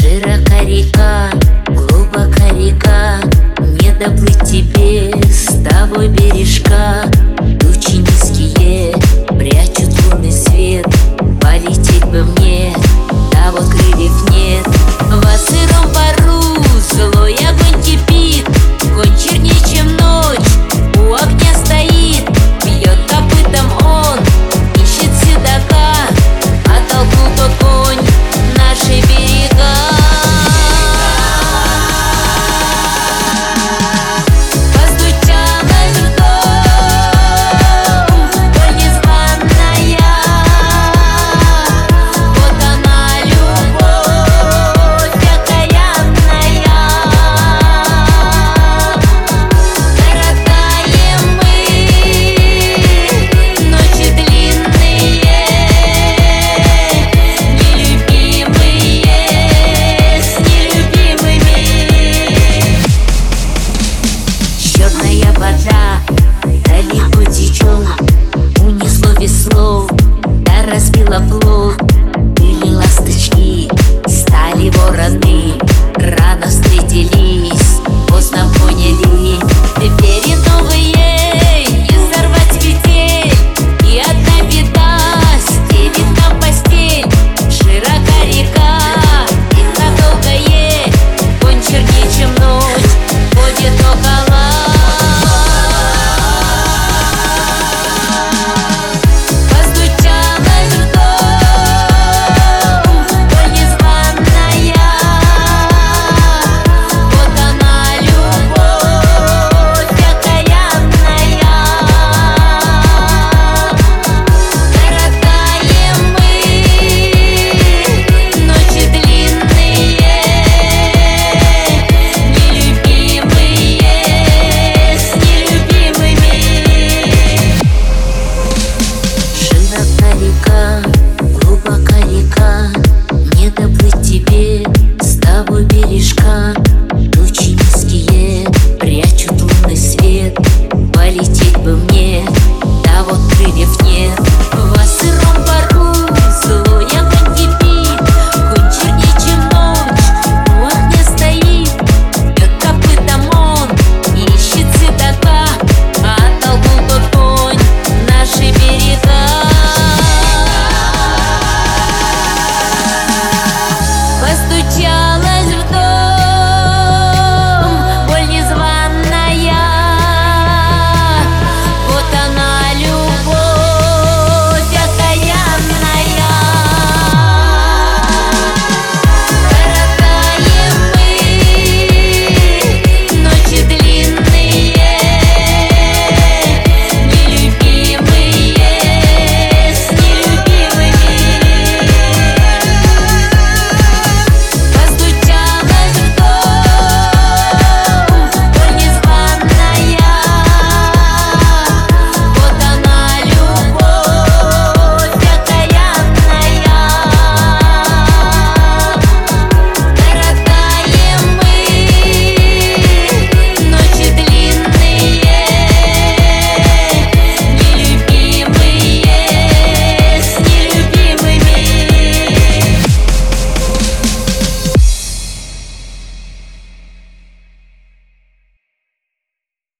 Широка река, глубока река Не доплыть тебе с того бережка. Черная вода. Далеко течет Унесло весло, да разбила плод Были ласточки, стали вороны Рано встретили.